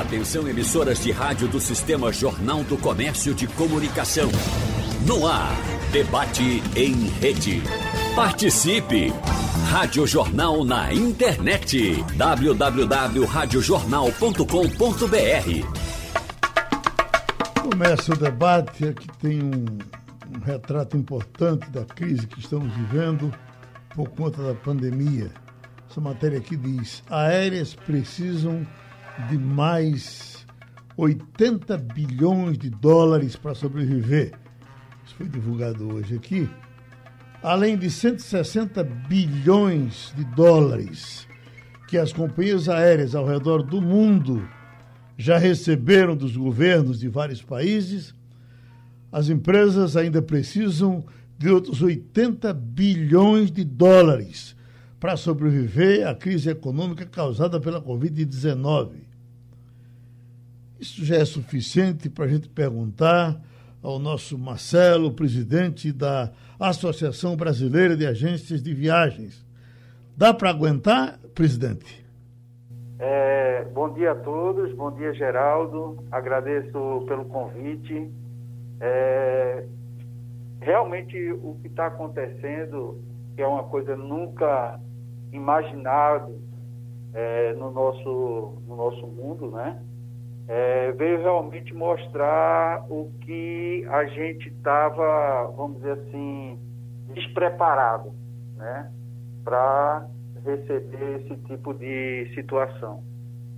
Atenção emissoras de rádio do Sistema Jornal do Comércio de Comunicação. No ar, debate em rede. Participe! Rádio Jornal na internet. www.radiojornal.com.br Começa o debate, aqui tem um, um retrato importante da crise que estamos vivendo por conta da pandemia. Essa matéria aqui diz: aéreas precisam de mais 80 bilhões de dólares para sobreviver. Isso foi divulgado hoje aqui. Além de 160 bilhões de dólares que as companhias aéreas ao redor do mundo já receberam dos governos de vários países, as empresas ainda precisam de outros 80 bilhões de dólares para sobreviver à crise econômica causada pela Covid-19. Isso já é suficiente para a gente perguntar ao nosso Marcelo, presidente da Associação Brasileira de Agências de Viagens. Dá para aguentar, presidente? É, bom dia a todos, bom dia Geraldo, agradeço pelo convite. É, realmente o que está acontecendo, que é uma coisa nunca imaginado é, no, nosso, no nosso mundo, né? É, veio realmente mostrar o que a gente estava, vamos dizer assim, despreparado, né? Para receber esse tipo de situação.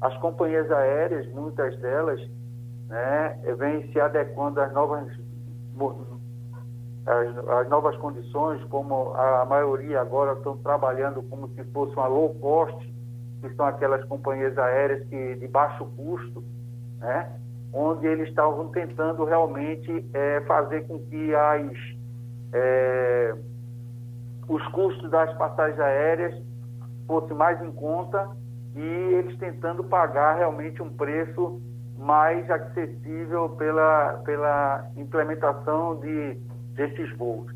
As companhias aéreas, muitas delas, né, vêm se adequando às novas as, as, novas condições, como a maioria agora estão trabalhando como se fosse uma low cost, que são aquelas companhias aéreas que, de baixo custo, né? onde eles estavam tentando realmente é, fazer com que as, é, os custos das passagens aéreas fossem mais em conta e eles tentando pagar realmente um preço mais acessível pela, pela implementação de desses voos.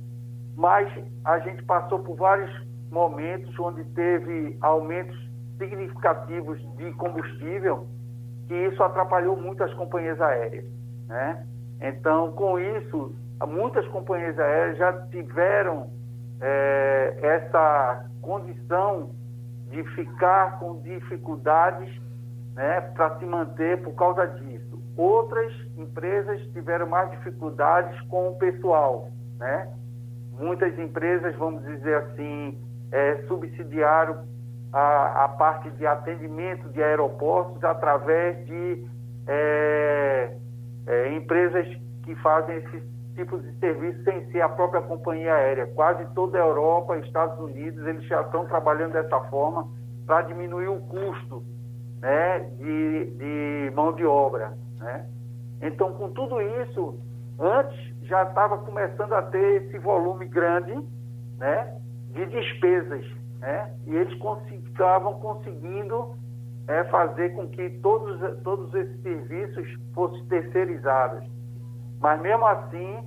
Mas a gente passou por vários momentos onde teve aumentos significativos de combustível, que isso atrapalhou muito as companhias aéreas. Né? Então, com isso, muitas companhias aéreas já tiveram é, essa condição de ficar com dificuldades né, para se manter por causa disso. Outras empresas tiveram mais dificuldades com o pessoal, né? Muitas empresas, vamos dizer assim, é, subsidiaram a, a, parte de atendimento de aeroportos através de é, é, empresas que fazem esses tipos de serviço sem ser a própria companhia aérea. Quase toda a Europa, Estados Unidos, eles já estão trabalhando dessa forma para diminuir o custo né, de, de mão de obra. Né? Então, com tudo isso, antes já estava começando a ter esse volume grande né, de despesas. Né? E eles estavam conseguindo é, fazer com que todos, todos esses serviços fossem terceirizados. Mas mesmo assim,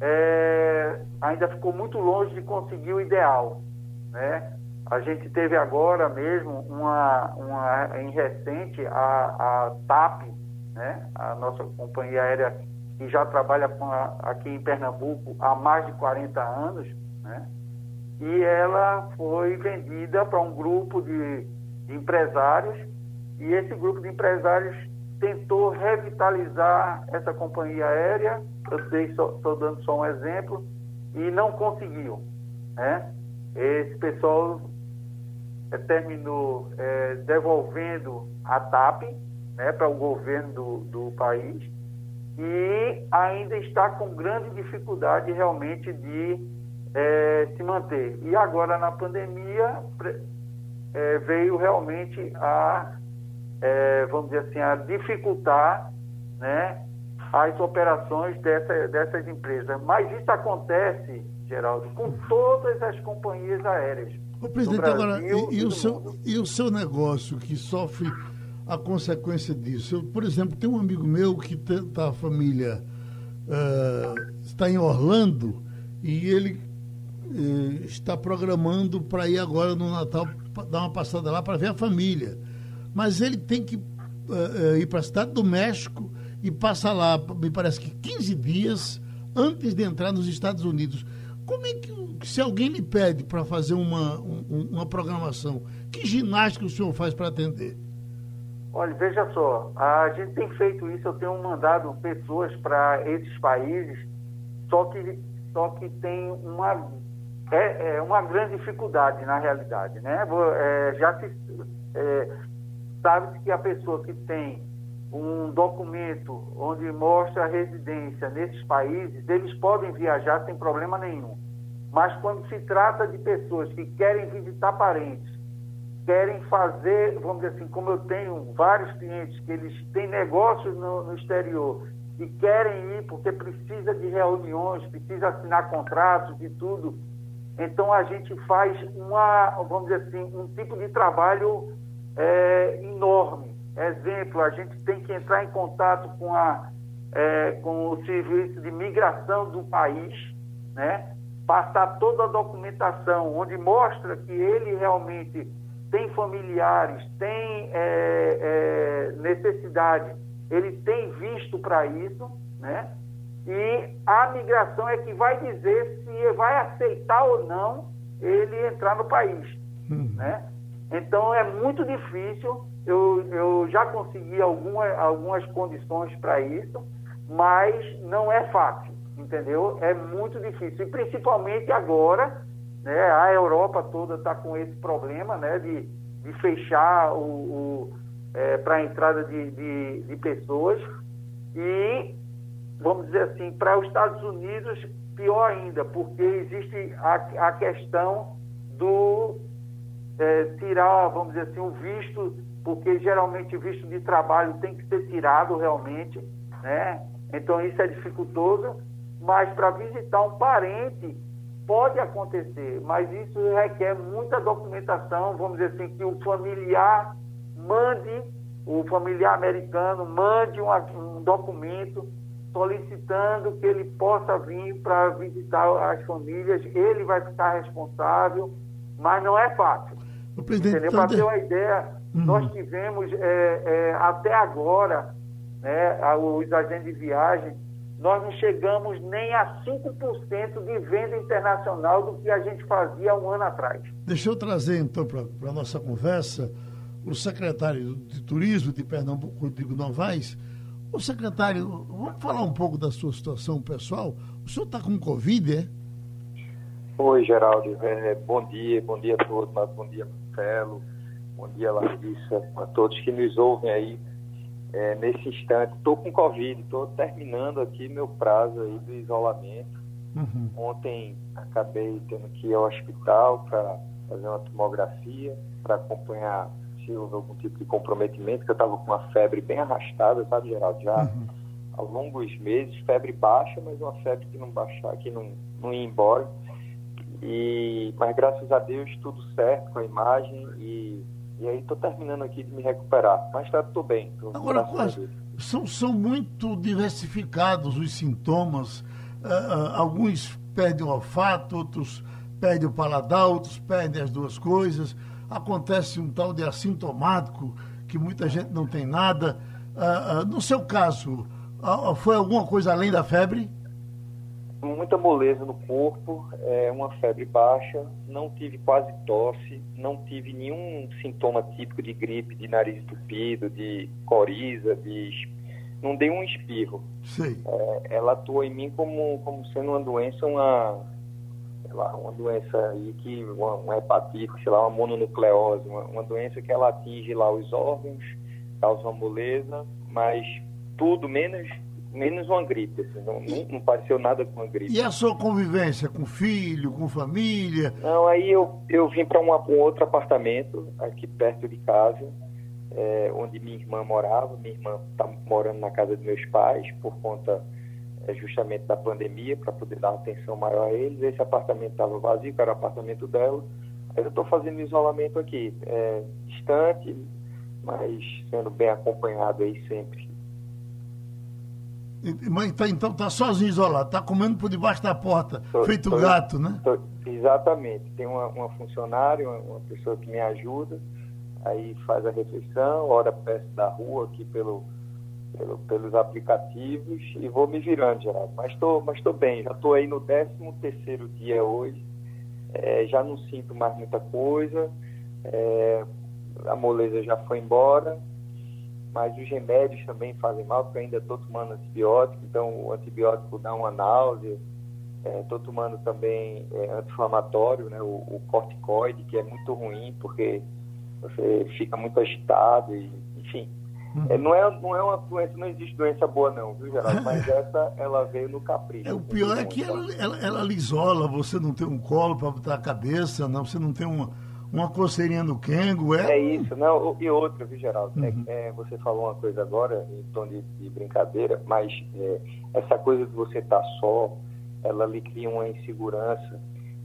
é, ainda ficou muito longe de conseguir o ideal. Né? A gente teve agora mesmo, uma, uma, em recente, a, a TAP, né? a nossa companhia aérea que já trabalha a, aqui em Pernambuco há mais de 40 anos, né? E ela foi vendida para um grupo de, empresários, e esse grupo de empresários tentou revitalizar essa companhia aérea, eu estou dando só um exemplo, e não conseguiu. Né? Esse pessoal é, terminou é, devolvendo a TAP, né, para o governo do, do país e ainda está com grande dificuldade realmente de é, se manter. E agora na pandemia é, veio realmente a, é, vamos dizer assim, a dificultar né, as operações dessa, dessas empresas. Mas isso acontece, Geraldo, com todas as companhias aéreas. O presidente, agora, e, e, o seu, e o seu negócio que sofre a consequência disso. Eu, por exemplo, tem um amigo meu que está a família uh, está em Orlando e ele uh, está programando para ir agora no Natal dar uma passada lá para ver a família. Mas ele tem que uh, ir para a cidade do México e passa lá, me parece que 15 dias antes de entrar nos Estados Unidos. Como é que, se alguém lhe pede para fazer uma, um, uma programação, que ginástica o senhor faz para atender? Olha, veja só, a gente tem feito isso, eu tenho mandado pessoas para esses países, só que, só que tem uma, é, é uma grande dificuldade na realidade, né? É, já se é, sabe que a pessoa que tem um documento onde mostra a residência nesses países, eles podem viajar sem problema nenhum. Mas quando se trata de pessoas que querem visitar parentes, querem fazer, vamos dizer assim, como eu tenho vários clientes que eles têm negócios no, no exterior e querem ir porque precisa de reuniões, precisa assinar contratos e tudo, então a gente faz uma, vamos dizer assim, um tipo de trabalho é, enorme. Exemplo, a gente tem que entrar em contato com, a, é, com o serviço de migração do país, né? passar toda a documentação onde mostra que ele realmente tem familiares, tem é, é, necessidade, ele tem visto para isso, né? E a migração é que vai dizer se vai aceitar ou não ele entrar no país, uhum. né? Então é muito difícil. Eu, eu já consegui alguma, algumas condições para isso, mas não é fácil, entendeu? É muito difícil. E principalmente agora, né? A Europa toda está com esse problema né? de, de fechar o, o é, para a entrada de, de, de pessoas. E, vamos dizer assim, para os Estados Unidos, pior ainda, porque existe a, a questão do é, tirar, vamos dizer assim, o visto, porque geralmente o visto de trabalho tem que ser tirado realmente, né? Então isso é dificultoso, mas para visitar um parente pode acontecer, mas isso requer muita documentação, vamos dizer assim, que o familiar mande, o familiar americano mande um, um documento solicitando que ele possa vir para visitar as famílias, ele vai ficar responsável, mas não é fácil. Entendeu? Para ter uma ideia, uhum. nós tivemos é, é, até agora, né, os agentes de viagem, nós não chegamos nem a 5% de venda internacional do que a gente fazia um ano atrás. Deixa eu trazer, então, para a nossa conversa, o secretário de Turismo de Pernambuco, Rodrigo Novaes. O secretário, vamos falar um pouco da sua situação pessoal? O senhor está com Covid, é? Oi, Geraldo. É, bom dia, bom dia a todos, bom dia, Marcelo, bom dia, Larissa, a todos que nos ouvem aí é, nesse instante. Estou com Covid, estou terminando aqui meu prazo aí do isolamento. Uhum. Ontem acabei tendo que ir ao hospital para fazer uma tomografia, para acompanhar se houve algum tipo de comprometimento, que eu estava com uma febre bem arrastada, sabe, Geraldo? Já uhum. há longos meses, febre baixa, mas uma febre que não baixar, que não, não ia embora. E, mas graças a Deus tudo certo com a imagem e, e aí estou terminando aqui de me recuperar. Mas tá, estou bem. Tô, Agora, são, são muito diversificados os sintomas. Uh, alguns perdem o olfato, outros perdem o paladar, outros perdem as duas coisas. Acontece um tal de assintomático, que muita gente não tem nada. Uh, no seu caso, foi alguma coisa além da febre? muita moleza no corpo, é, uma febre baixa, não tive quase tosse, não tive nenhum sintoma típico de gripe, de nariz entupido, de coriza, de não dei um espirro. É, ela atuou em mim como, como sendo uma doença, uma, lá, uma doença aí que, uma, uma, hepatite, sei lá, uma mononucleose, uma, uma doença que ela atinge lá os órgãos, causa uma moleza, mas tudo menos menos uma gripe, assim, não, não, pareceu nada com uma gripe. E a sua convivência com filho, com família? Não, aí eu, eu vim para um outro apartamento aqui perto de casa, é, onde minha irmã morava. Minha irmã está morando na casa dos meus pais por conta justamente da pandemia, para poder dar atenção maior a eles. Esse apartamento estava vazio, que era o apartamento dela. Aí eu estou fazendo isolamento aqui, é, distante, mas sendo bem acompanhado aí sempre. Mas tá, então tá sozinho isolado, tá comendo por debaixo da porta, tô, feito tô, gato, né? Tô, exatamente. Tem uma, uma funcionária, uma, uma, pessoa que me ajuda, aí faz a refeição, hora peço da rua aqui pelo, pelo, pelos aplicativos e vou me virando, Geraldo. Mas estou mas tô bem, já estou aí no 13 terceiro dia hoje, é, já não sinto mais muita coisa, é, a moleza já foi embora, mas os remédios também fazem mal, porque eu ainda estou tomando antibiótico, então o antibiótico dá uma náusea, estou é, tomando também é, anti-inflamatório, né, o, o, corticoide, que é muito ruim, porque você fica muito agitado, e, enfim. É, não, é, não é uma doença, não existe doença boa não, viu, Geraldo? Mas essa, ela veio no capricho. É, o pior é que ela, ela, ela lhe isola, você não tem um colo para botar a cabeça, não, você não tem uma, uma coceirinha no Kengo, é? É isso, não, e outra, viu, Geraldo? É, uhum. É, é, você falou uma coisa agora, em tom de, de brincadeira, mas é, essa coisa de você estar tá só, ela lhe cria uma insegurança,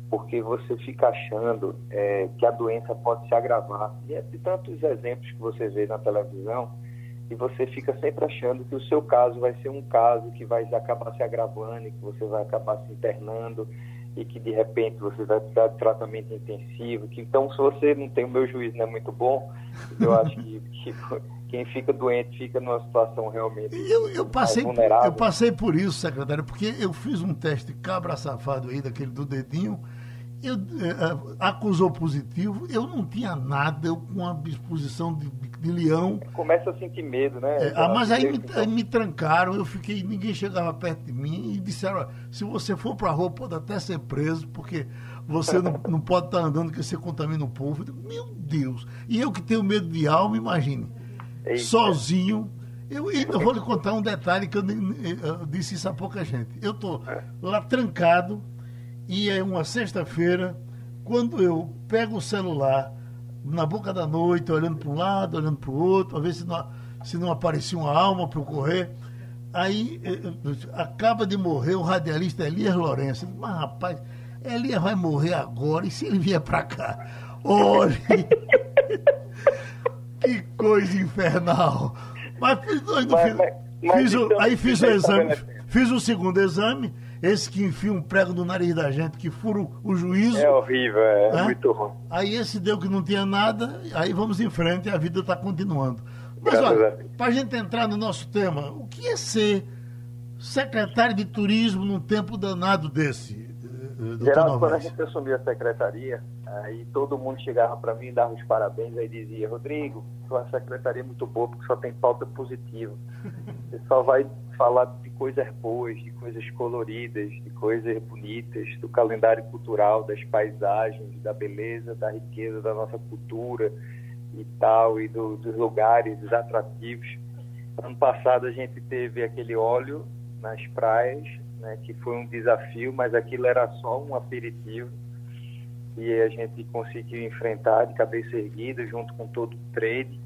porque você fica achando é, que a doença pode se agravar. E é de tantos exemplos que você vê na televisão, e você fica sempre achando que o seu caso vai ser um caso que vai acabar se agravando, e que você vai acabar se internando, e que de repente você vai precisar de tratamento intensivo. Que, então, se você não tem o meu juízo não é muito bom, eu acho que, que quem fica doente fica numa situação realmente eu, eu passei vulnerável. Eu passei por isso, secretário, porque eu fiz um teste cabra safado aí, daquele do dedinho, eu, é, acusou positivo, eu não tinha nada, eu com uma disposição de, de leão. Começa a sentir medo, né? É, ah, mas aí me, aí me, trancaram, eu fiquei, ninguém chegava perto de mim e disseram, se você for para a rua pode até ser preso, porque você não, não pode estar tá andando que você contamina o povo. Digo, Meu Deus! E eu que tenho medo de alma, imagine. Eita. sozinho. Eu, eu vou lhe contar um detalhe que eu, eu disse isso a pouca gente. Eu estou lá trancado e é uma sexta-feira, quando eu pego o celular na boca da noite, olhando para um lado, olhando para o outro, para ver se não, se não aparecia uma alma para correr. Aí acaba de morrer o radialista Elias Lourenço. Mas rapaz, Elias vai morrer agora, e se ele vier para cá? Olhe! Que coisa infernal. Mas, mas, mas, mas fiz o, aí fiz o exame, fiz o segundo exame, esse que enfia um prego no nariz da gente, que fura o, juízo. É horrível, é, é, muito ruim. Aí esse deu que não tinha nada, aí vamos em frente e a vida está continuando. Mas olha, para a gente entrar no nosso tema, o que é ser secretário de turismo num tempo danado desse? Geraldo, quando a gente assumiu a secretaria, aí todo mundo chegava para mim e dava os parabéns, aí dizia, Rodrigo, sua secretaria é muito boa porque só tem pauta positiva. Você só vai falar de coisas boas, de coisas coloridas, de coisas bonitas, do calendário cultural, das paisagens, da beleza, da riqueza da nossa cultura e tal, e do, dos lugares atrativos. Ano passado a gente teve aquele óleo nas praias, né, que foi um desafio, mas aquilo era só um aperitivo e a gente conseguiu enfrentar de cabeça erguida junto com todo o trade.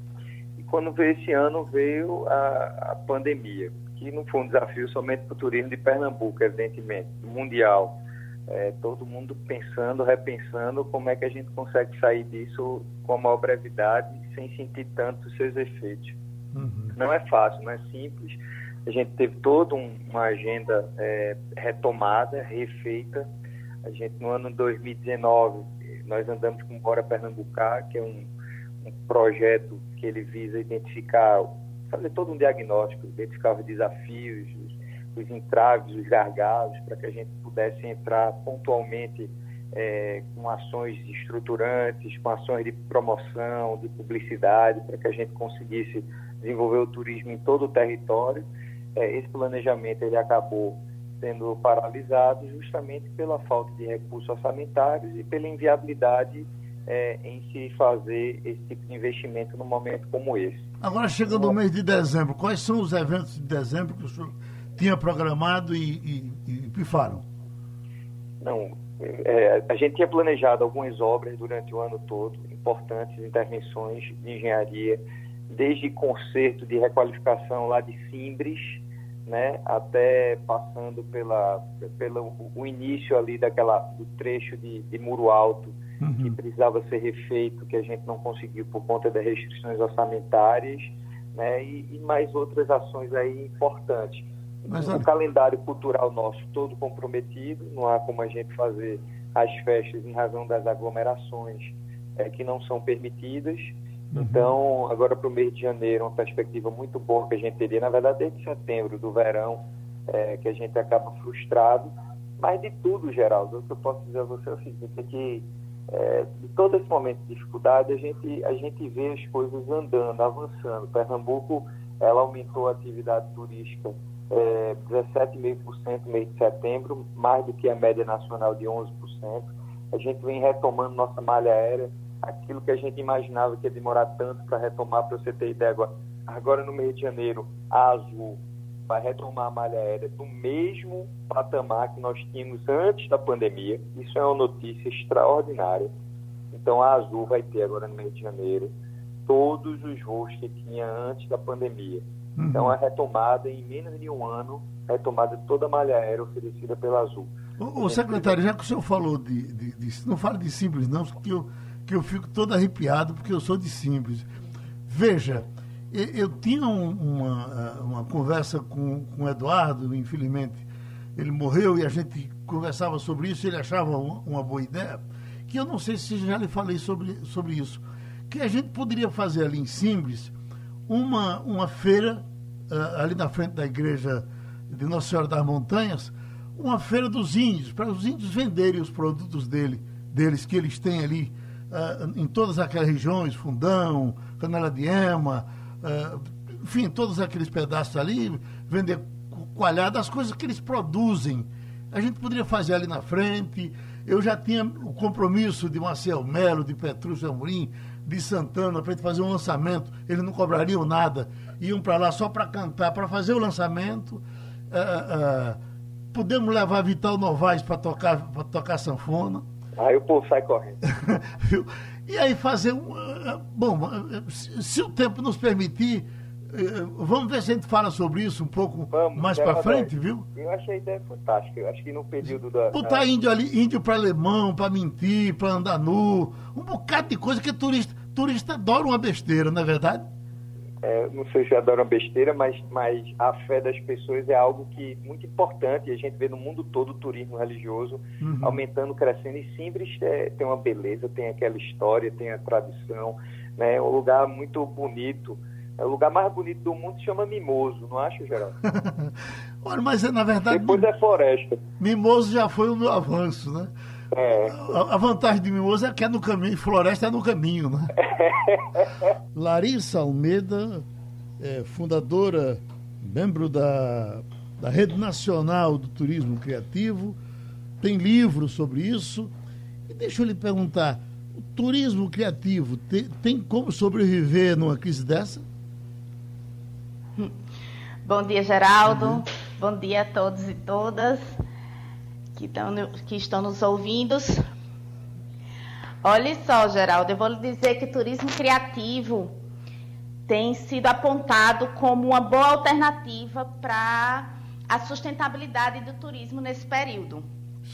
E quando veio esse ano, veio a, a pandemia, que não foi um desafio somente para o turismo de Pernambuco, evidentemente, mundial. É, todo mundo pensando, repensando como é que a gente consegue sair disso com a maior brevidade, sem sentir tanto os seus efeitos. Uhum. Não é fácil, não é simples, a gente teve toda uma agenda é, retomada, refeita. A gente, no ano 2019, nós andamos com o Bora Pernambucar, que é um, um projeto que ele visa identificar, fazer todo um diagnóstico, identificar os desafios, os, os entraves, os gargalos, para que a gente pudesse entrar pontualmente é, com ações estruturantes, com ações de promoção, de publicidade, para que a gente conseguisse desenvolver o turismo em todo o território. É, esse planejamento ele acabou sendo paralisado justamente pela falta de recursos orçamentários e pela inviabilidade é, em se fazer esse tipo de investimento num momento como esse. Agora, chegando no mês de dezembro, quais são os eventos de dezembro que o senhor tinha programado e, e, e pifaram? Não, é, a gente tinha planejado algumas obras durante o ano todo, importantes intervenções de engenharia, desde conserto de requalificação lá de Simbres, né, até passando pela, pelo o início ali daquela do trecho de, de muro alto uhum. que precisava ser refeito, que a gente não conseguiu por conta das restrições orçamentárias, né, e, e mais outras ações aí importantes. Mas, o calendário cultural nosso todo comprometido, não há como a gente fazer as festas em razão das aglomerações é, que não são permitidas Uhum. Então, agora para o mês de janeiro, uma perspectiva muito boa que a gente teria, na verdade, desde setembro, do verão, é, que a gente acaba frustrado. Mas de tudo, Geraldo, o que eu posso dizer a você é o seguinte, é que é, de todo esse momento de dificuldade, a gente, a gente vê as coisas andando, avançando. Pernambuco, ela aumentou a atividade turística é, 17,5% no mês de setembro, mais do que a média nacional de 11%. A gente vem retomando nossa malha aérea, aquilo que a gente imaginava que ia demorar tanto para retomar, para você ter ideia. Agora, agora no mês de janeiro, a Azul vai retomar a malha aérea do mesmo patamar que nós tínhamos antes da pandemia. Isso é uma notícia extraordinária. Então, a Azul vai ter agora no mês de janeiro todos os voos que tinha antes da pandemia. Uhum. Então, a retomada em menos de um ano, retomada toda a malha aérea oferecida pela Azul. O secretário, já que o senhor falou de, de, de, Não fale de simples, não, porque eu, que eu fico todo arrepiado, porque eu sou de simples. Veja, eu tinha uma, uma conversa com, com o Eduardo, infelizmente. Ele morreu e a gente conversava sobre isso, ele achava uma, boa ideia, que eu não sei se já lhe falei sobre, sobre isso, que a gente poderia fazer ali em Simples uma, uma feira, uh, ali na frente da igreja de Nossa Senhora das Montanhas, uma feira dos índios, para os índios venderem os produtos dele, deles que eles têm ali uh, em todas aquelas regiões, Fundão, Canela de Ema, enfim, todos aqueles pedaços ali, vender coalhada, as coisas que eles produzem. A gente poderia fazer ali na frente. Eu já tinha o compromisso de Marcel Melo, de Petrúcio Amorim, de Santana, para fazer um lançamento. Eles não cobrariam nada. Iam para lá só para cantar, para fazer o lançamento. Uh, uh, podemos levar Vital Novaes para tocar, tocar sanfona. Aí o povo sai correndo. E aí fazer um. Eh, bom, eh, se o tempo nos permitir, eh, vamos ver se a gente fala sobre isso um pouco vamos, mais para frente, viu? Eu achei a ideia fantástica. Eu acho que no período da. Botar índio ali, índio para alemão, para mentir, para andar nu, um bocado de coisa que turista, turista adora uma besteira, não é verdade? É, não sei se adoram besteira, mas, mas a fé das pessoas é algo que muito importante. A gente vê no mundo todo o turismo religioso uhum. aumentando, crescendo. E Simbres é, tem uma beleza, tem aquela história, tem a tradição. Né? É um lugar muito bonito. É o lugar mais bonito do mundo se chama Mimoso, não acha, Geraldo? Olha, mas na verdade. Depois é floresta. Mimoso já foi o meu avanço, né? É. A, vantagem de Mimoso é que é no caminho, floresta é no caminho, né? Larissa Almeida, é, fundadora, membro da, da Rede Nacional do Turismo Criativo, tem livro sobre isso. E deixa eu lhe perguntar, o turismo criativo tem, tem como sobreviver numa crise dessa? Bom dia, Geraldo. Bom dia a todos e todas que estão, que estão nos ouvindo. Olha só, Geraldo, eu vou lhe dizer que o turismo criativo tem sido apontado como uma boa alternativa para a sustentabilidade do turismo nesse período.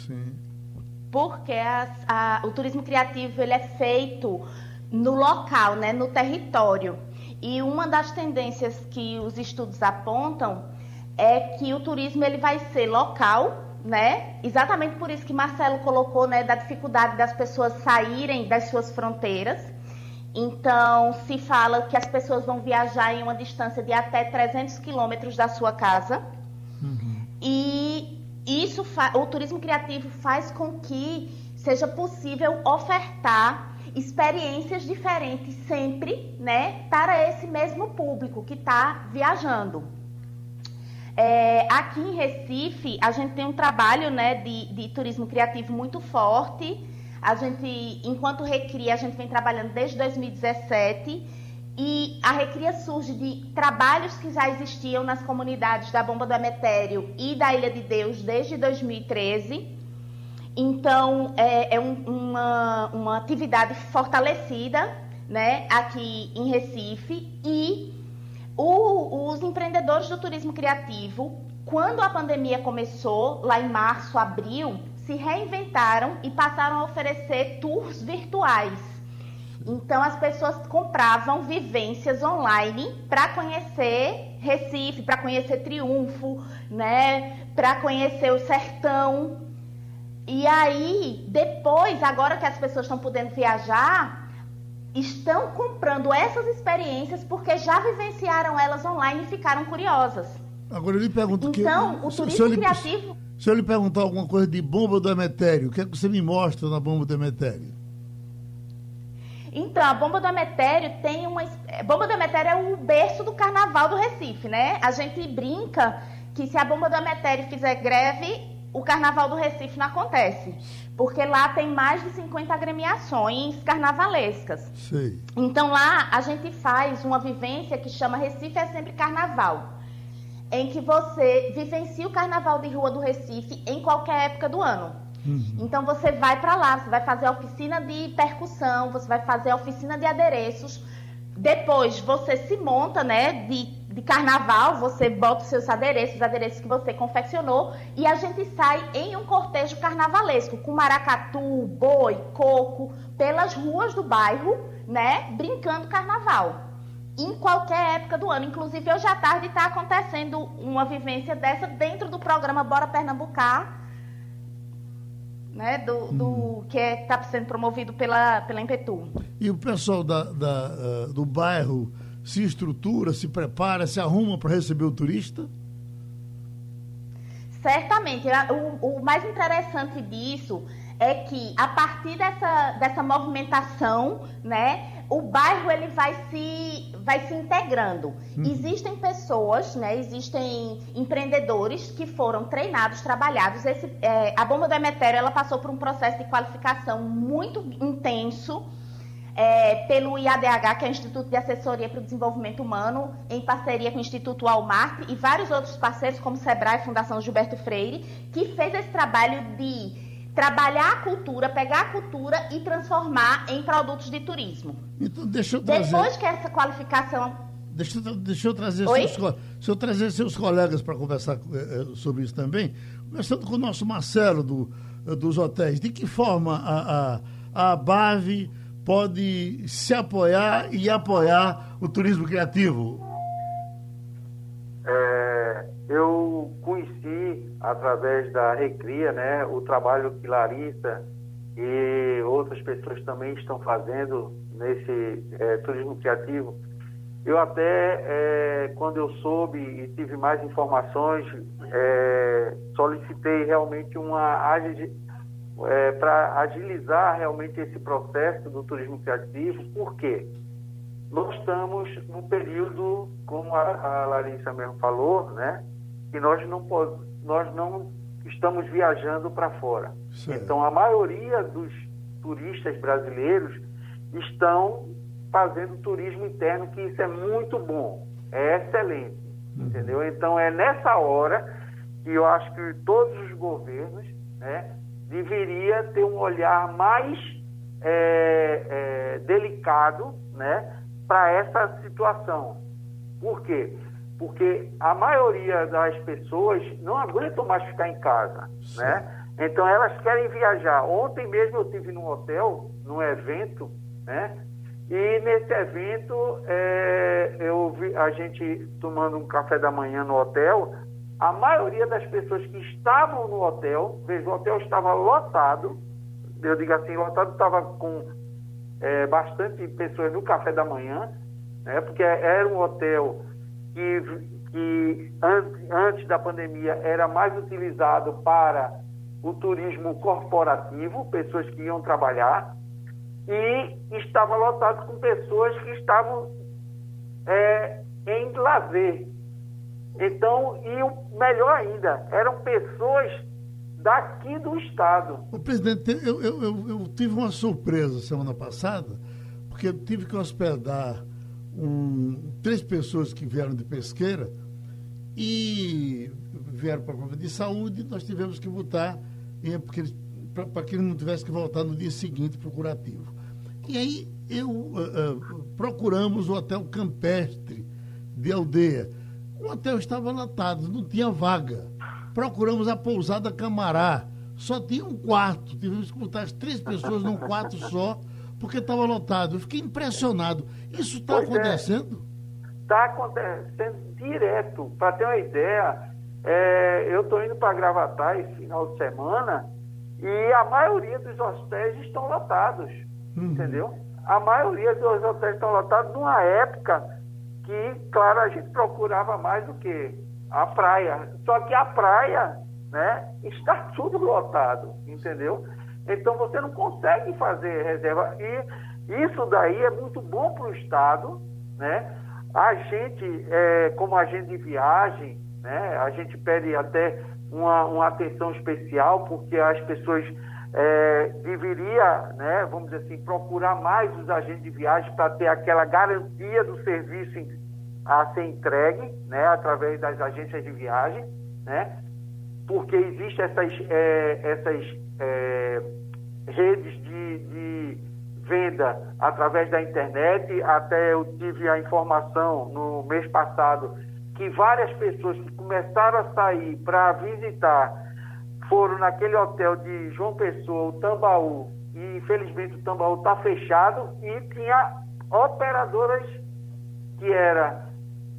Sim. Porque a, a, o turismo criativo ele é feito no local, né, no território. E uma das tendências que os estudos apontam é que o turismo ele vai ser local, né? Exatamente por isso que Marcelo colocou, né, da dificuldade das pessoas saírem das suas fronteiras. Então, se fala que as pessoas vão viajar em uma distância de até 300 quilômetros da sua casa. Uhum. E isso, o turismo criativo faz com que seja possível ofertar experiências diferentes sempre, né, para esse mesmo público que está viajando. É, aqui em Recife, a gente tem um trabalho né, de, de turismo criativo muito forte. A gente, enquanto Recria, a gente vem trabalhando desde 2017 e a Recria surge de trabalhos que já existiam nas comunidades da Bomba do Emetério e da Ilha de Deus desde 2013. Então, é, é um, uma, uma atividade fortalecida né, aqui em Recife e o, os empreendedores do turismo criativo, quando a pandemia começou, lá em março, abril, se reinventaram e passaram a oferecer tours virtuais. Então as pessoas compravam vivências online para conhecer Recife, para conhecer Triunfo, né, para conhecer o sertão. E aí, depois, agora que as pessoas estão podendo viajar, estão comprando essas experiências porque já vivenciaram elas online e ficaram curiosas. Agora eu lhe pergunto então, que, o turismo se criativo. Se eu lhe perguntar alguma coisa de bomba do Emetério, o que é que você me mostra na bomba do Emetério? Então, a bomba do Emetério tem uma. É, bomba do Emetério é o berço do carnaval do Recife, né? A gente brinca que se a bomba do Emetério fizer greve, o carnaval do Recife não acontece. Porque lá tem mais de 50 agremiações carnavalescas. Sim. Então lá a gente faz uma vivência que chama Recife é sempre carnaval. Em que você vivencia o carnaval de rua do Recife em qualquer época do ano. Uhum. Então você vai para lá, você vai fazer a oficina de percussão, você vai fazer a oficina de adereços. Depois você se monta, né, de, de carnaval, você bota os seus adereços, os adereços que você confeccionou, e a gente sai em um cortejo carnavalesco, com maracatu, boi, coco, pelas ruas do bairro, né, brincando carnaval. Em qualquer época do ano. Inclusive, hoje à tarde está acontecendo uma vivência dessa dentro do programa Bora Pernambucar, né, do, do hum. que está é, sendo promovido pela, pela Impetu. E o pessoal da, da uh, do bairro se estrutura, se prepara, se arruma para receber o turista? Certamente. O, o mais interessante disso é que a partir dessa, dessa movimentação, né, o bairro ele vai se, vai se integrando. Uhum. Existem pessoas, né, existem empreendedores que foram treinados, trabalhados. Esse, é, a bomba do Emetério ela passou por um processo de qualificação muito intenso. É, pelo IADH, que é o Instituto de Assessoria para o Desenvolvimento Humano, em parceria com o Instituto Almart e vários outros parceiros, como Sebrae e Fundação Gilberto Freire, que fez esse trabalho de trabalhar a cultura, pegar a cultura e transformar em produtos de turismo. Então, deixa eu trazer... Depois que essa qualificação... Deixa, deixa eu trazer seus, eu trazer seus colegas para conversar eh, eh, sobre isso também. Começando com o nosso Marcelo do, eh, dos hotéis. De que forma a, a, a BAV pode se apoiar e apoiar o turismo criativo? É, eu conheci através da Recria, né, o trabalho que Larissa e outras pessoas também estão fazendo nesse é, turismo criativo. Eu até, é, quando eu soube e tive mais informações, é, solicitei realmente uma é, para agilizar realmente esse processo do turismo criativo. Por quê? Nós estamos num período, como a, a Larissa mesmo falou, né, que nós não, nós não estamos viajando para fora. Certo. Então, a maioria dos turistas brasileiros estão fazendo turismo interno, que isso é muito bom, é excelente, uhum. entendeu? Então, é nessa hora que eu acho que todos os governos né, deveria ter um olhar mais é, é, delicado né, para essa situação. Por quê? porque a maioria das pessoas não aguentam mais ficar em casa, Sim. né? Então elas querem viajar. Ontem mesmo eu tive num hotel, num evento, né? E nesse evento é, eu vi a gente tomando um café da manhã no hotel. A maioria das pessoas que estavam no hotel, veja, o hotel estava lotado. Eu digo assim, lotado estava com é, bastante pessoas no café da manhã, né? Porque era um hotel que, que antes, antes da pandemia era mais utilizado para o turismo corporativo, pessoas que iam trabalhar, e estava lotado com pessoas que estavam é, em lazer. Então, e o melhor ainda, eram pessoas daqui do Estado. O presidente, eu, eu, eu, eu tive uma surpresa semana passada, porque eu tive que hospedar um, três pessoas que vieram de pesqueira e vieram para a prova de saúde, nós tivemos que botar para que ele não tivesse que voltar no dia seguinte para o curativo. E aí eu uh, uh, procuramos o hotel campestre de aldeia. O hotel estava lotado, não tinha vaga. Procuramos a pousada Camará, só tinha um quarto. Tivemos que botar as três pessoas num quarto só porque estava lotado. Eu fiquei impressionado. Isso está acontecendo? Está é. acontecendo direto. Para ter uma ideia, é, eu estou indo para Gravatar esse final de semana e a maioria dos hotéis estão lotados. Uhum. Entendeu? a maioria dos hotéis estão lotados numa época que, claro, a gente procurava mais do que a praia. Só que a praia, né, está tudo lotado, entendeu? Então você não consegue fazer reserva. E isso daí é muito bom para o Estado, né? A gente, é, como agente de viagem, né, a gente pede até uma, uma atenção especial, porque as pessoas é, deveria, né, vamos dizer assim, procurar mais os agentes de viagem para ter aquela garantia do serviço a ser entregue, né, através das agências de viagem, né, porque existem essas, é, essas é, redes de, de venda através da internet. Até eu tive a informação no mês passado que várias pessoas que começaram a sair para visitar foram naquele hotel de João Pessoa, o Tambaú, e infelizmente o Tambaú está fechado, e tinha operadoras que era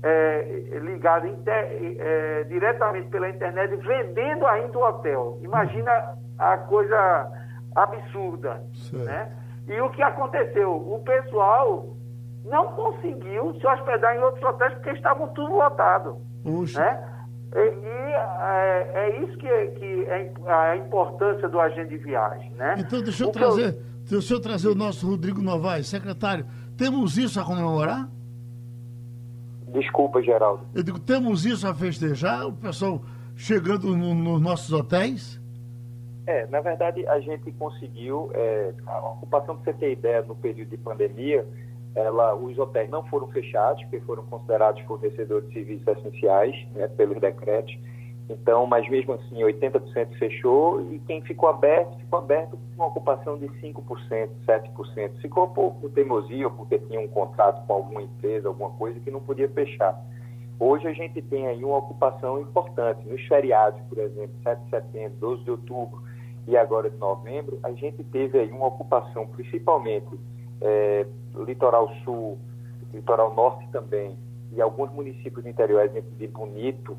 é, ligada é, diretamente pela internet, vendendo ainda o hotel. Imagina a coisa absurda. Né? E o que aconteceu? O pessoal não conseguiu se hospedar em outros hotéis porque estavam tudo lotados. Né? E, e é, é, isso que, que é a importância do agente de viagem, né? Então, deixa eu, trazer, eu... deixa eu trazer o nosso Rodrigo Novaes, secretário. Temos isso a comemorar? Desculpa, Geraldo. Eu digo, temos isso a festejar? O pessoal chegando no, nos nossos hotéis? É, na verdade, a gente conseguiu, é, a ocupação, para você ter ideia, no período de pandemia, ela, os hotéis não foram fechados, porque foram considerados fornecedores de serviços essenciais né, pelos decretos. Então, mas mesmo assim, 80% fechou e quem ficou aberto, ficou aberto com uma ocupação de 5%, 7%. Ficou por, por teimosia porque tinha um contrato com alguma empresa, alguma coisa que não podia fechar. Hoje a gente tem aí uma ocupação importante. Nos feriados, por exemplo, 7 de setembro, 12 de outubro e agora de novembro, a gente teve aí uma ocupação principalmente é, litoral sul, litoral norte também, e alguns municípios do interior, exemplo de Bonito,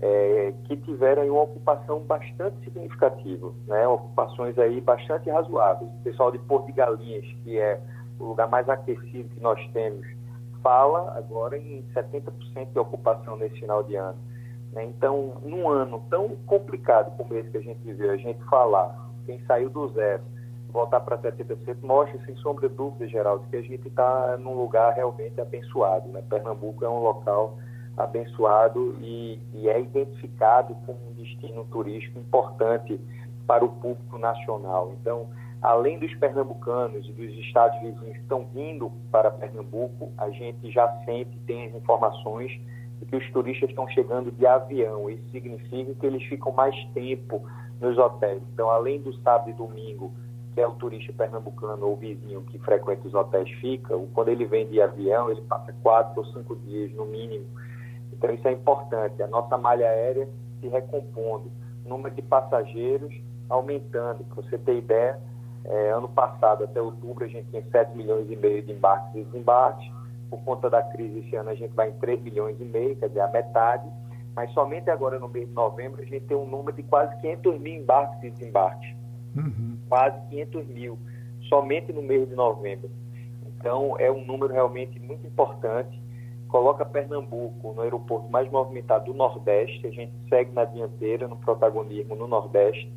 é, que tiveram uma ocupação bastante significativa, né? ocupações aí bastante razoáveis. O pessoal de Porto de Galinhas, que é o lugar mais aquecido que nós temos, fala agora em 70% de ocupação nesse final de ano. Né? Então, num ano tão complicado como esse que a gente viveu, a gente falar, quem saiu do zero, voltar para 70% mostra, sem sombra de dúvida, Geraldo, que a gente está num lugar realmente abençoado. Né? Pernambuco é um local abençoado e, e, é identificado como um destino turístico importante para o público nacional. Então, além dos pernambucanos e dos estados vizinhos que estão vindo para Pernambuco, a gente já sente, tem as informações de que os turistas estão chegando de avião. Isso significa que eles ficam mais tempo nos hotéis. Então, além do sábado e domingo o turista pernambucano ou vizinho que frequenta os hotéis fica, quando ele vem de avião, ele passa quatro ou cinco dias no mínimo. Então isso é importante. A nossa malha aérea se recompondo, o número de passageiros aumentando. Para você ter ideia, é, ano passado, até outubro, a gente tinha 7 milhões e meio de embarques e desembarques. Por conta da crise esse ano, a gente vai em 3 milhões e meio, quer dizer, a metade. Mas somente agora, no mês de novembro, a gente tem um número de quase 500 mil embarques e desembarques uhum. quase 500 mil, somente no mês de novembro. Então, é um número realmente muito importante. Coloca Pernambuco no aeroporto mais movimentado do Nordeste, a gente segue na dianteira, no protagonismo no Nordeste,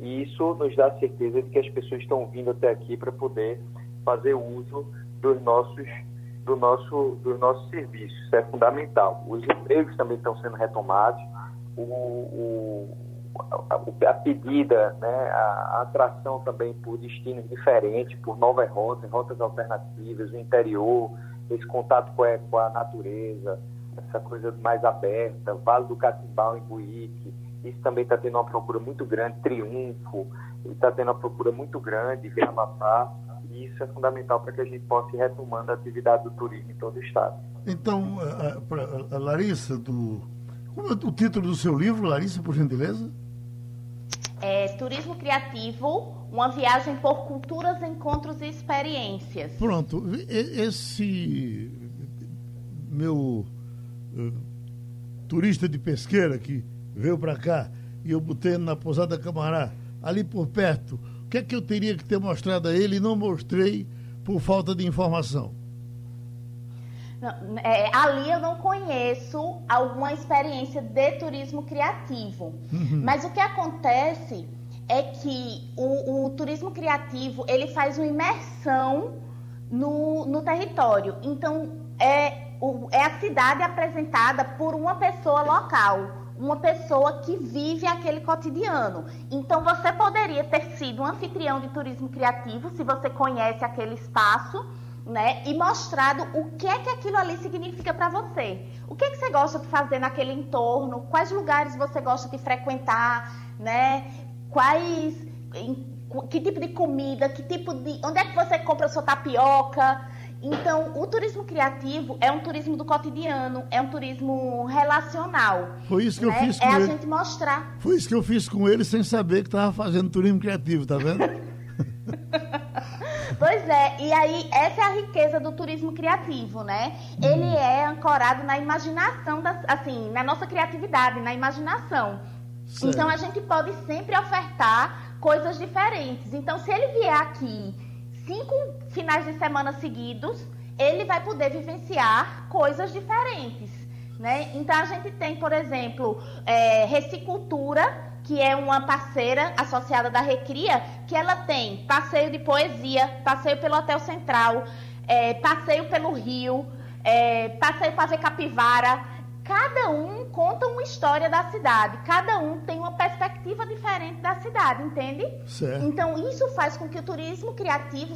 e isso nos dá certeza de que as pessoas estão vindo até aqui para poder fazer uso dos nossos, do nosso, dos nossos serviços. Isso é fundamental. Os empregos também estão sendo retomados. O, o, a, pedida, né, a, atração também por destinos diferentes, por novas rotas, rotas alternativas, o interior, esse contato com a, com a natureza, essa coisa mais aberta, Vale do Catimbau em Buíque, isso também está tendo uma procura muito grande, Triunfo, está tendo uma procura muito grande, Amapá, e isso é fundamental para que a gente possa ir retomando a atividade do turismo em todo o estado. Então, a, a, a Larissa, do, como é o título do seu livro, Larissa, por gentileza? É, Turismo Criativo, uma viagem por culturas, encontros e experiências. Pronto, esse meu uh, turista de pesqueira que veio para cá e eu botei na pousada Camará, ali por perto, o que é que eu teria que ter mostrado a ele e não mostrei por falta de informação? Não, é, ali eu não conheço alguma experiência de turismo criativo. Uhum. Mas o que acontece é que o, o, turismo criativo ele faz uma imersão no, no território. Então, é, o, é a cidade apresentada por uma pessoa local uma pessoa que vive aquele cotidiano. Então, você poderia ter sido um anfitrião de turismo criativo, se você conhece aquele espaço, né? E mostrado o que é que aquilo ali significa para você. O que é que você gosta de fazer naquele entorno? Quais lugares você gosta de frequentar, né? Quais que tipo de comida, que tipo de onde é que você compra a sua tapioca? Então, o turismo criativo é um turismo do cotidiano, é um turismo relacional. Foi isso que né? eu fiz com é ele. É a gente mostrar. Foi isso que eu fiz com ele sem saber que estava fazendo turismo criativo, tá vendo? Pois é, e aí essa é a riqueza do turismo criativo, né? Ele uhum. é ancorado na imaginação, das, assim, na nossa criatividade, na imaginação. Certo. Então a gente pode sempre ofertar coisas diferentes. Então, se ele vier aqui cinco finais de semana seguidos, ele vai poder vivenciar coisas diferentes. Né? Então a gente tem, por exemplo, é, Recicultura, que é uma parceira associada da Recria, que ela tem passeio de poesia, passeio pelo Hotel Central, é, passeio pelo Rio, é, passeio para ver capivara. Cada um conta uma história da cidade, cada um tem uma perspectiva diferente da cidade, entende? Certo. Então, isso faz com que o turismo criativo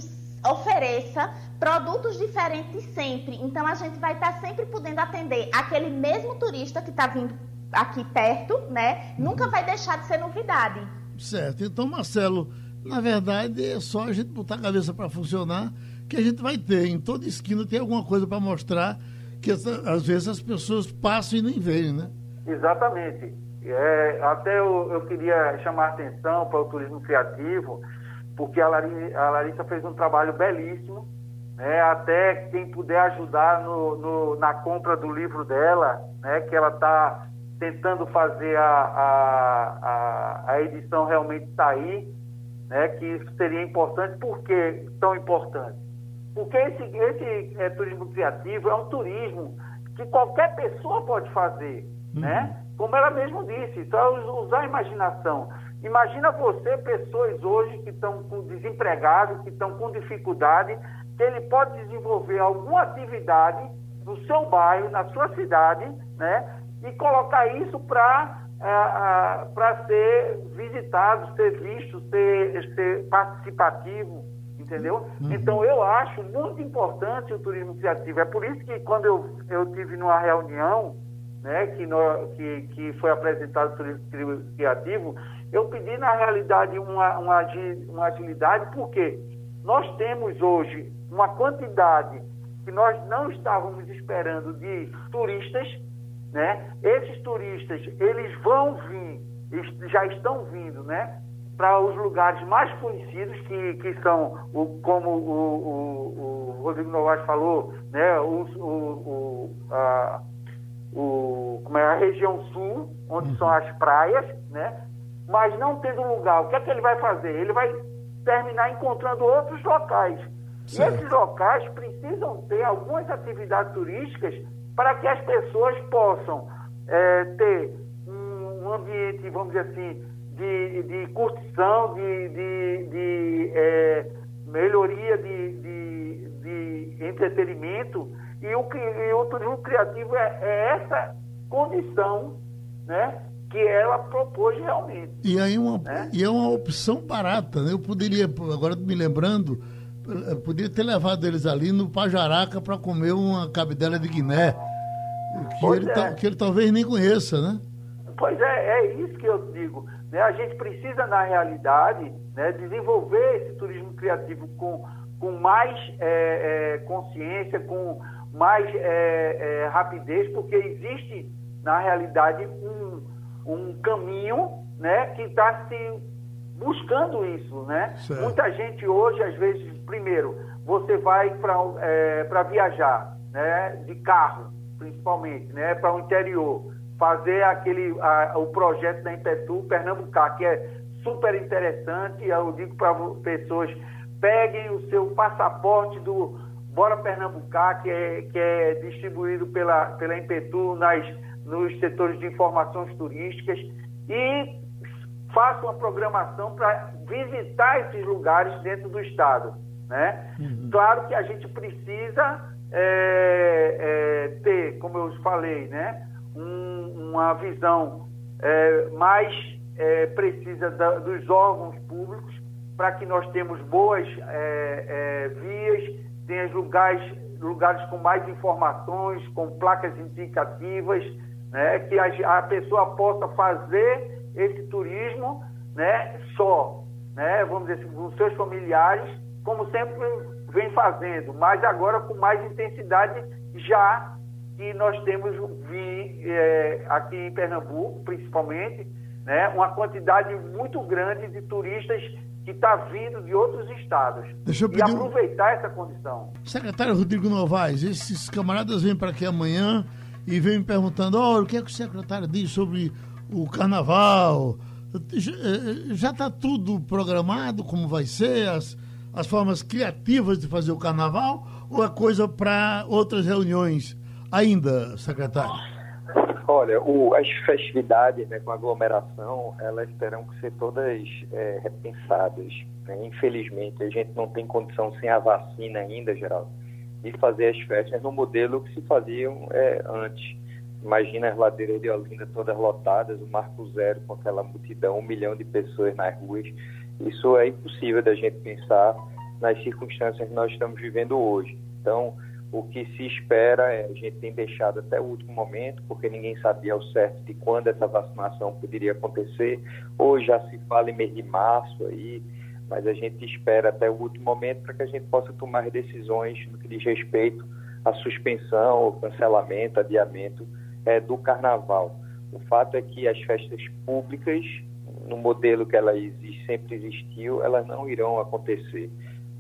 ofereça produtos diferentes sempre. Então, a gente vai estar sempre podendo atender aquele mesmo turista que está vindo aqui perto, né? Nunca vai deixar de ser novidade. Certo. Então, Marcelo, na verdade, é só a gente botar a cabeça para funcionar que a gente vai ter. Em toda esquina tem alguma coisa para mostrar que às vezes as pessoas passam e nem veem, né? Exatamente. É, até eu, eu, queria chamar a atenção para o turismo criativo, porque a Larissa, a Larissa fez um trabalho belíssimo. Né? Até quem puder ajudar no, no, na compra do livro dela, né? que ela está tentando fazer a, a, a, a edição realmente sair, né? que isso seria importante. Por que tão importante? Porque esse, esse é, turismo criativo é um turismo que qualquer pessoa pode fazer, uhum. né? Como ela mesmo disse, só usar a imaginação. Imagina você, pessoas hoje que estão desempregados, que estão com dificuldade, que ele pode desenvolver alguma atividade no seu bairro, na sua cidade, né? E colocar isso para uh, uh, para ser visitado, ser visto, ser, ser participativo entendeu? Uhum. Então eu acho muito importante o turismo criativo. É por isso que quando eu, eu tive numa reunião, né, que, no, que, que foi apresentado o turismo criativo, eu pedi na realidade uma, uma, uma agilidade, porque nós temos hoje uma quantidade que nós não estávamos esperando de turistas, né? Esses turistas, eles vão vir, já estão vindo, né? para os lugares mais conhecidos, que, que são, o, como o, o, o Rodrigo Novaes falou, né, o, o, a, o, como é, a região sul, onde são as praias, né, mas não tendo lugar, o que é que ele vai fazer? Ele vai terminar encontrando outros locais. Certo. E esses locais precisam ter algumas atividades turísticas para que as pessoas possam é, ter um, ambiente, vamos dizer assim, de, de curtição, de, de, de é, melhoria de, de, de, entretenimento. E o, e o turismo criativo é, é, essa condição né, que ela propôs realmente. E aí uma, né? e é uma opção barata. Né? Eu poderia, agora me lembrando, poderia ter levado eles ali no Pajaraca para comer uma cabidela de Guiné, que ele, é. que ele talvez nem conheça, né? Pois é, é isso que eu digo. Né? A gente precisa, na realidade, né, desenvolver esse turismo criativo com, com mais é, é, consciência, com mais é, é rapidez, porque existe, na realidade, um, um caminho né, que está se buscando isso. Né? Muita gente hoje, às vezes, primeiro, você vai para é, viajar né, de carro, principalmente, né, para o interior fazer aquele, a, o projeto da Impetu Pernambucar, que é super interessante. Eu digo para pessoas peguem o seu passaporte do Bora Pernambucar, que é, que é distribuído pela, pela Impetu nas, nos setores de informações turísticas e façam uma programação para visitar esses lugares dentro do Estado. Né? Uhum. Claro que a gente precisa é, é, ter, como eu falei, né, um, uma visão é, mais é, precisa da, dos órgãos públicos para que nós temos boas é, é, vias, tenhamos lugares, lugares com mais informações, com placas indicativas, né, que a, a pessoa possa fazer esse turismo né, só, né, vamos dizer assim, com seus familiares, como sempre vem fazendo, mas agora com mais intensidade já que nós temos vi, é, aqui em Pernambuco, principalmente, né, uma quantidade muito grande de turistas que está vindo de outros estados. Deixa eu pedir... E aproveitar essa condição. Secretário Rodrigo Novaes, esses camaradas vêm para aqui amanhã e vêm me perguntando, oh, o que é que o secretário diz sobre o carnaval? Já está tudo programado, como vai ser, as, as formas criativas de fazer o carnaval, ou é coisa para outras reuniões ainda, secretário? Olha, o, as festividades né, com aglomeração, elas terão que ser todas é, repensadas. Né? Infelizmente, a gente não tem condição, sem a vacina ainda, Geraldo, de fazer as festas no modelo que se faziam é, antes. Imagina as ladeiras de Olinda todas lotadas, o Marco Zero com aquela multidão, um milhão de pessoas nas ruas. Isso é impossível da gente pensar nas circunstâncias que nós estamos vivendo hoje. Então, o que se espera é, a gente tem deixado até o último momento, porque ninguém sabia ao certo de quando essa vacinação poderia acontecer. Hoje já se fala em mês de março aí, mas a gente espera até o último momento para que a gente possa tomar decisões no que diz respeito à suspensão, cancelamento, adiamento é, do carnaval. O fato é que as festas públicas, no modelo que ela existe, sempre existiu, elas não irão acontecer.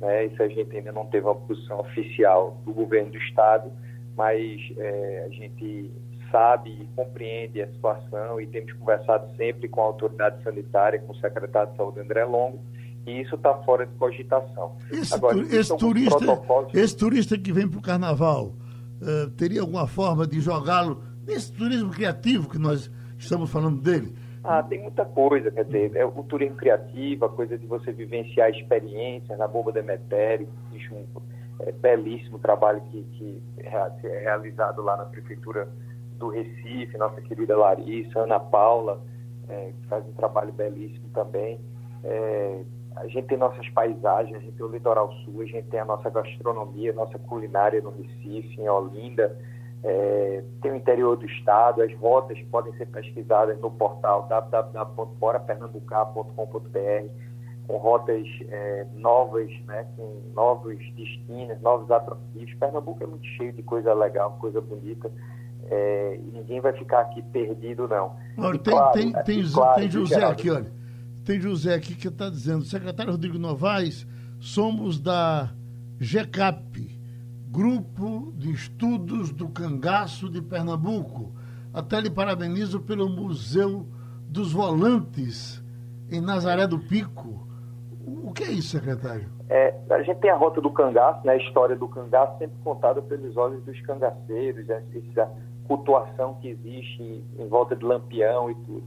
Né? Isso a gente ainda não teve uma posição oficial do governo do Estado, mas é, a gente sabe e compreende a situação e temos conversado sempre com a autoridade sanitária, com o secretário de saúde André Longo, e isso está fora de cogitação. Esse, Agora, esse turista, esse turista que vem para o carnaval, uh, teria alguma forma de jogá-lo nesse turismo criativo que nós estamos falando dele? Ah, tem muita coisa, quer dizer, é o turismo criativo, a coisa de você vivenciar experiências na bomba Demetério, existe um é, belíssimo trabalho que, que é realizado lá na prefeitura do Recife, nossa querida Larissa, Ana Paula, é, faz um trabalho belíssimo também. É, a gente tem nossas paisagens, a gente tem o litoral sul, a gente tem a nossa gastronomia, nossa culinária no Recife, em Olinda, é, tem o interior do estado, as rotas podem ser pesquisadas no portal www.borapernambucar.com.br com rotas é, novas, né, com novos destinos, novos atrativos. Pernambuco é muito cheio de coisa legal, coisa bonita. É, e ninguém vai ficar aqui perdido, não. Olha, tem, claro, tem, tem, claro, tem José aqui, olha. Tem José aqui que está dizendo, secretário Rodrigo Novaes, somos da GECAP, Grupo de Estudos do Cangaço de Pernambuco. Até lhe parabenizo pelo Museu dos Volantes em Nazaré do Pico. O que é isso, secretário? É, a gente tem a rota do cangaço, né, a história do cangaço sempre contada pelos olhos dos cangaceiros, né, essa cultuação que existe em volta de Lampião e tudo.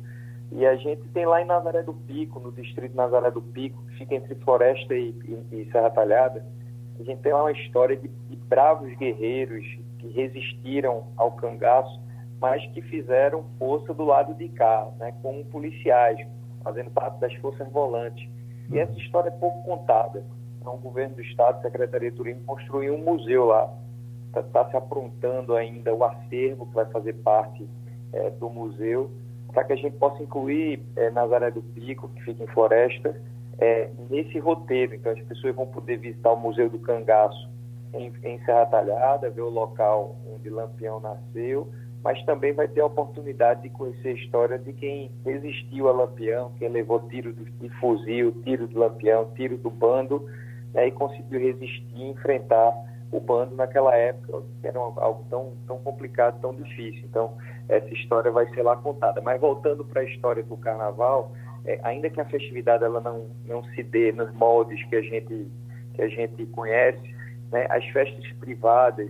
E a gente tem lá em Nazaré do Pico, no distrito Nazaré do Pico, que fica entre Floresta e, e, e Serra Talhada, a gente tem uma história de, de bravos guerreiros que resistiram ao cangaço, mas que fizeram força do lado de cá, né, como policiais, fazendo parte das forças volantes. E essa história é pouco contada. Então, o governo do Estado, a Secretaria de Turismo, construiu um museu lá. Está tá se aprontando ainda o acervo que vai fazer parte é, do museu, para que a gente possa incluir é, Nazaré do Pico, que fica em Floresta, é, nesse roteiro. Então, as pessoas vão poder visitar o Museu do Cangaço em, em Serra Talhada, ver o local onde Lampião nasceu, mas também vai ter a oportunidade de conhecer a história de quem resistiu a Lampião, quem levou tiro de fuzil, tiro do Lampião, tiro do bando, né, e conseguiu resistir enfrentar o bando naquela época, que era algo tão, tão complicado, tão difícil. Então, essa história vai ser lá contada. Mas voltando para a história do carnaval, é, ainda que a festividade ela não, não se dê nos moldes que a gente que a gente conhece, né? as festas privadas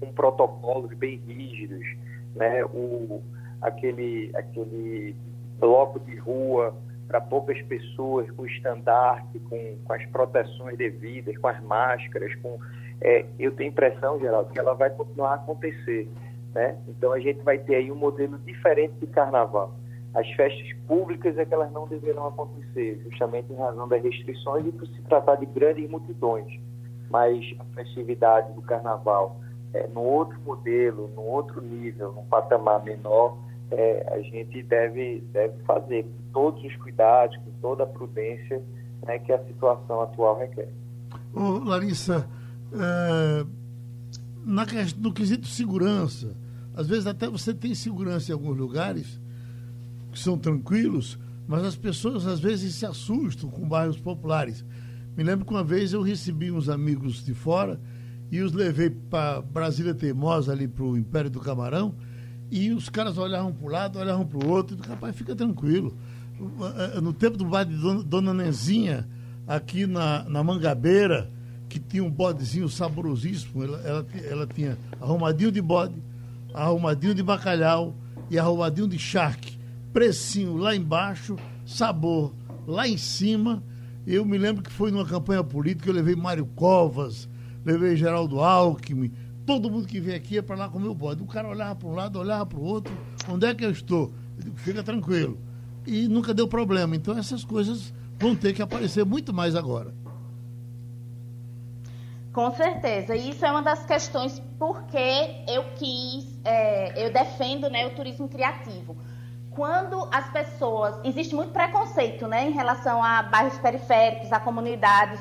com protocolos bem rígidos, né? o, aquele, aquele bloco de rua para poucas pessoas, com estandarte, com, com as proteções devidas, com as máscaras, com é, eu tenho impressão, Geraldo, que ela vai continuar a acontecer. Né? Então a gente vai ter aí um modelo diferente de carnaval. As festas públicas é que elas não deverão acontecer, justamente em razão das restrições e por se tratar de grandes multidões. Mas a festividade do carnaval, é, no outro modelo, no outro nível, num patamar menor, é, a gente deve, deve fazer com todos os cuidados, com toda a prudência né, que a situação atual requer. Ô, Larissa, é, na, no quesito segurança, às vezes até você tem segurança em alguns lugares que são tranquilos, mas as pessoas às vezes se assustam com bairros populares. Me lembro que uma vez eu recebi uns amigos de fora e os levei para Brasília Teimosa, ali para o Império do Camarão, e os caras olhavam para um lado, olhavam para o outro, e rapaz, fica tranquilo. No tempo do baile de Dona, Nezinha, aqui na, na Mangabeira, que tinha um bodezinho saborosíssimo. Ela, ela, ela tinha arrumadinho de bode, arrumadinho de bacalhau e arrumadinho de charque. Precinho lá embaixo, sabor lá em cima. Eu me lembro que foi numa campanha política, eu levei Mário Covas, levei Geraldo Alckmin, todo mundo que vem aqui é para lá comer o bode. O cara olhava para um lado, olhava para o outro, onde é que eu estou? Eu digo, fica tranquilo. E nunca deu problema. Então essas coisas vão ter que aparecer muito mais agora. Com certeza. E isso é uma das questões porque eu quis, é, eu defendo né, o turismo criativo. Quando as pessoas. Existe muito preconceito né, em relação a bairros periféricos, a comunidades.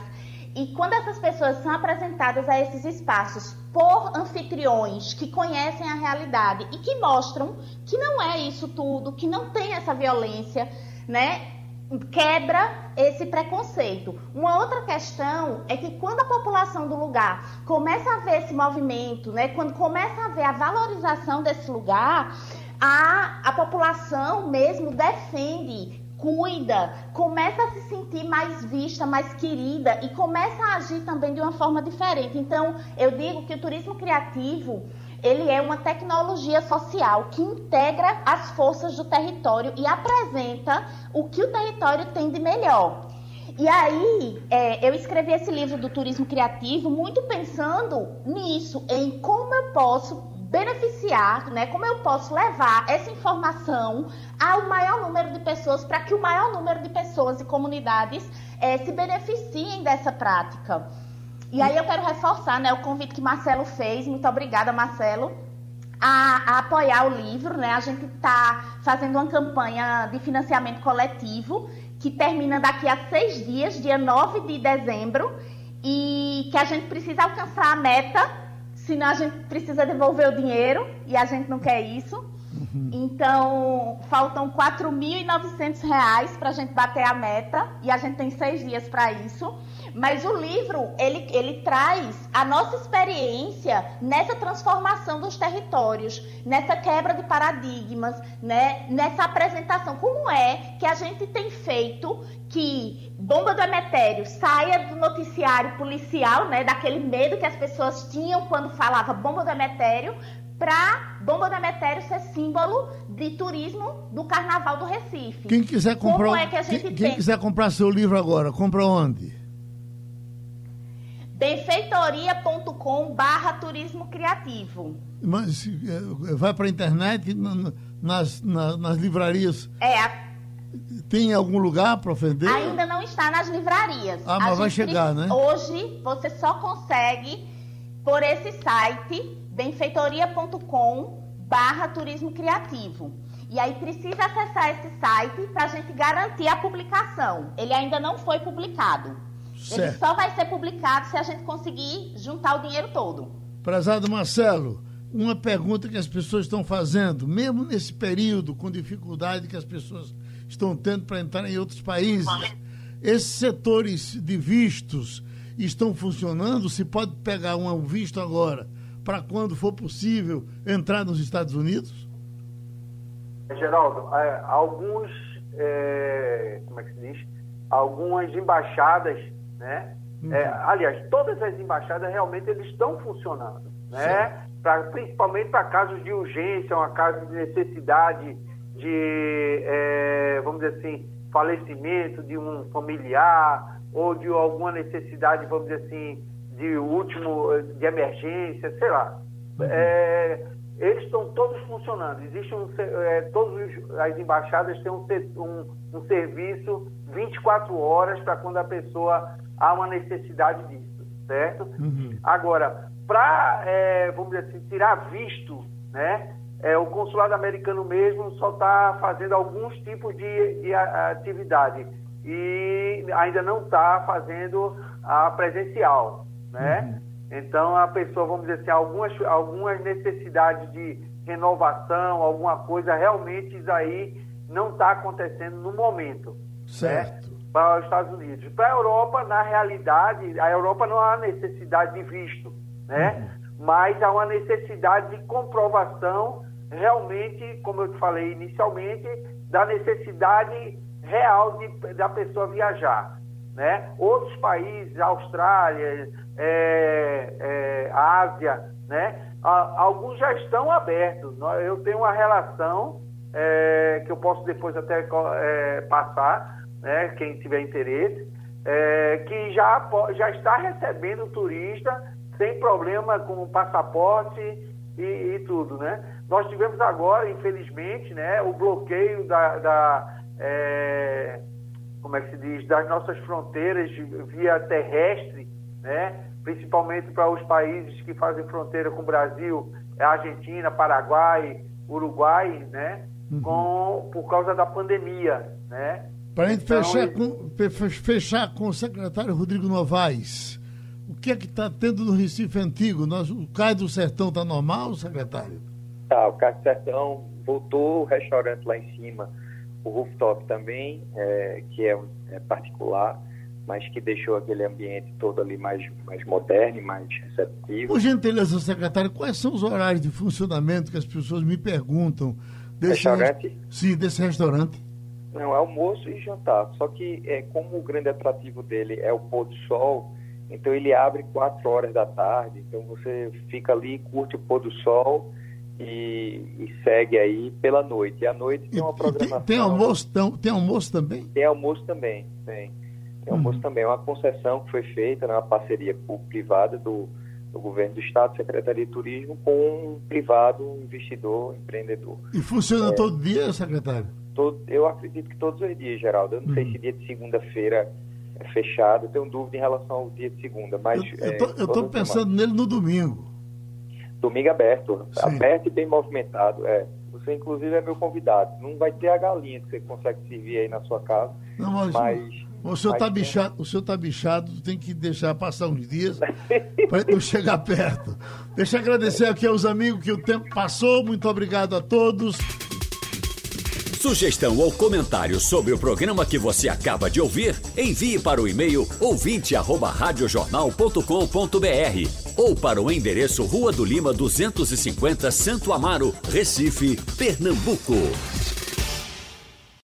E quando essas pessoas são apresentadas a esses espaços por anfitriões que conhecem a realidade e que mostram que não é isso tudo, que não tem essa violência, né? quebra esse preconceito. Uma outra questão é que quando a população do lugar começa a ver esse movimento, né, quando começa a ver a valorização desse lugar, a, a população mesmo defende, cuida, começa a se sentir mais vista, mais querida e começa a agir também de uma forma diferente. Então, eu digo que o turismo criativo ele é uma tecnologia social que integra as forças do território e apresenta o que o território tem de melhor. E aí, é, eu escrevi esse livro do turismo criativo muito pensando nisso, em como eu posso beneficiar, né, como eu posso levar essa informação ao maior número de pessoas, para que o maior número de pessoas e comunidades é, se beneficiem dessa prática. E aí eu quero reforçar né, o convite que Marcelo fez. Muito obrigada, Marcelo. A, a apoiar o livro, né? A gente está fazendo uma campanha de financiamento coletivo que termina daqui a seis dias, dia 9 de dezembro, e que a gente precisa alcançar a meta, senão a gente precisa devolver o dinheiro, e a gente não quer isso. Uhum. Então, faltam R$ 4.900 para a gente bater a meta, e a gente tem seis dias para isso. Mas o livro, ele, ele traz a nossa experiência nessa transformação dos territórios, nessa quebra de paradigmas, né? nessa apresentação. Como é que a gente tem feito que bomba do Emetério saia do noticiário policial, né? daquele medo que as pessoas tinham quando falava bomba do Emetério, para Bomba do Emetério ser símbolo de turismo do Carnaval do Recife. Quem quiser comprar, é que quem, quem quiser comprar seu livro agora, compra onde? benfeitoria.com barra turismo criativo. Mas é, vai para a internet, nas, nas, nas livrarias. É. A... Tem algum lugar para vender? Ainda não está nas livrarias. Ah, mas vai chegar, né? Hoje você só consegue por esse site benfeitoria.com barra turismo criativo. E aí precisa acessar esse site para a gente garantir a publicação. Ele ainda não foi publicado. Certo. Ele só vai ser publicado se a gente conseguir juntar o dinheiro todo. Prezado Marcelo, uma pergunta que as pessoas estão fazendo, mesmo nesse período com dificuldade que as pessoas estão tendo para entrar em outros países, esses setores de vistos estão funcionando? Se pode pegar um visto agora para quando for possível entrar nos Estados Unidos? Geraldo, é, alguns, é, como é que se diz? Algumas embaixadas né? Uhum. É, aliás, todas as embaixadas realmente eles estão funcionando, né? Pra, principalmente para casos de urgência, uma caso de necessidade de, é, vamos dizer assim, falecimento de um familiar ou de alguma necessidade, vamos dizer assim, de último, de emergência, sei lá. Uhum. É, eles estão todos funcionando. Existe um, é, todas as embaixadas têm um, um, um serviço 24 horas para quando a pessoa há uma necessidade disso, certo? Uhum. Agora, para, é, vamos dizer assim, tirar visto, né? É, o consulado americano mesmo só está fazendo alguns tipos de, de atividade e ainda não está fazendo a presencial, né? Uhum. Então a pessoa, vamos dizer assim, algumas, algumas necessidades de renovação, alguma coisa, realmente isso aí não está acontecendo no momento. Certo. Né? Para os Estados Unidos. Para a Europa, na realidade, a Europa não há necessidade de visto, né? Uhum. Mas há uma necessidade de comprovação realmente, como eu te falei inicialmente, da necessidade real de, da pessoa viajar. Né? Outros países, Austrália, é, é, Ásia, né? alguns já estão abertos. Eu tenho uma relação é, que eu posso depois até é, passar, né? quem tiver interesse, é, que já, já está recebendo turista sem problema com o passaporte e, e, tudo, né? Nós tivemos agora, infelizmente, né, o bloqueio da, da é, como é que se diz, das nossas fronteiras via terrestre, né? principalmente para os países que fazem fronteira com o Brasil, Argentina, Paraguai, Uruguai, né? Uhum. Com, por causa da pandemia, né? Para a gente então, fechar, com, fechar com o secretário Rodrigo Novaes, o que é que está tendo no Recife Antigo? Nós, o Cais do Sertão está normal, secretário? Tá, o Cais do Sertão voltou o restaurante lá em cima, o rooftop também, é, que é, é particular mas que deixou aquele ambiente todo ali mais, mais moderno e mais receptivo. Por gentileza, secretário, quais são os horários de funcionamento que as pessoas me perguntam desse restaurante? Sim, desse restaurante. Não, é almoço e jantar. Só que é, como o grande atrativo dele é o pôr do sol, então ele abre quatro horas da tarde. Então você fica ali, curte o pôr do sol e, e segue aí pela noite. E à noite tem uma programação. Tem, tem, almoço, tem, tem almoço também? Tem almoço também, tem. Tem almoço uhum. também. É uma concessão que foi feita, né, uma parceria privada do, do governo do Estado, Secretaria de Turismo, com um privado, investidor, empreendedor. E funciona é, todo dia, secretário? Todo, eu acredito que todos os dias, Geraldo. Eu não uhum. sei se dia de segunda-feira é fechado, eu tenho dúvida em relação ao dia de segunda, mas... Eu estou é, pensando semana. nele no domingo. Domingo aberto, Sim. aberto e bem movimentado, é. Você, inclusive, é meu convidado. Não vai ter a galinha que você consegue servir aí na sua casa, não, mas... mas o senhor está bichado, o senhor tá bichado, tem que deixar passar uns dias para não chegar perto. Deixa eu agradecer aqui aos amigos que o tempo passou. Muito obrigado a todos. Sugestão ou comentário sobre o programa que você acaba de ouvir, envie para o e-mail ouvinte@radiojornal.com.br ou para o endereço Rua do Lima 250, Santo Amaro, Recife, Pernambuco.